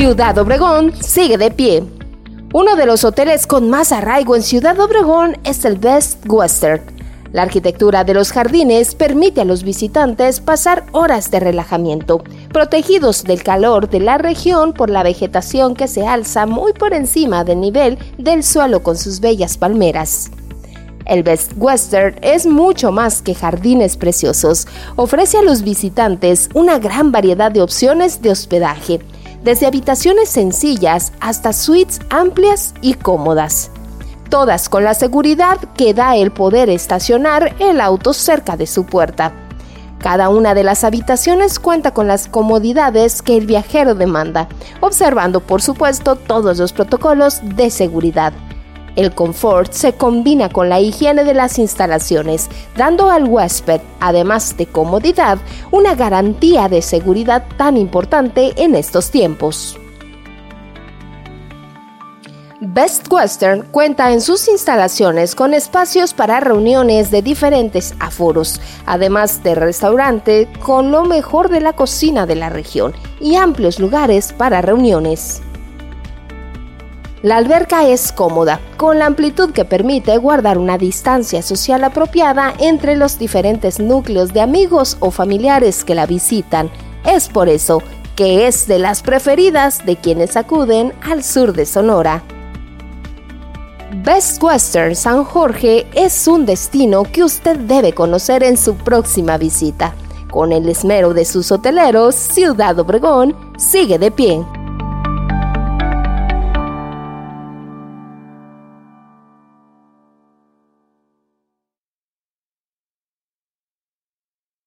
Ciudad Obregón sigue de pie. Uno de los hoteles con más arraigo en Ciudad Obregón es el Best Western. La arquitectura de los jardines permite a los visitantes pasar horas de relajamiento, protegidos del calor de la región por la vegetación que se alza muy por encima del nivel del suelo con sus bellas palmeras. El Best Western es mucho más que jardines preciosos. Ofrece a los visitantes una gran variedad de opciones de hospedaje desde habitaciones sencillas hasta suites amplias y cómodas. Todas con la seguridad que da el poder estacionar el auto cerca de su puerta. Cada una de las habitaciones cuenta con las comodidades que el viajero demanda, observando por supuesto todos los protocolos de seguridad. El confort se combina con la higiene de las instalaciones, dando al huésped, además de comodidad, una garantía de seguridad tan importante en estos tiempos. Best Western cuenta en sus instalaciones con espacios para reuniones de diferentes aforos, además de restaurante con lo mejor de la cocina de la región y amplios lugares para reuniones. La alberca es cómoda, con la amplitud que permite guardar una distancia social apropiada entre los diferentes núcleos de amigos o familiares que la visitan. Es por eso que es de las preferidas de quienes acuden al sur de Sonora. Best Western San Jorge es un destino que usted debe conocer en su próxima visita. Con el esmero de sus hoteleros, Ciudad Obregón sigue de pie.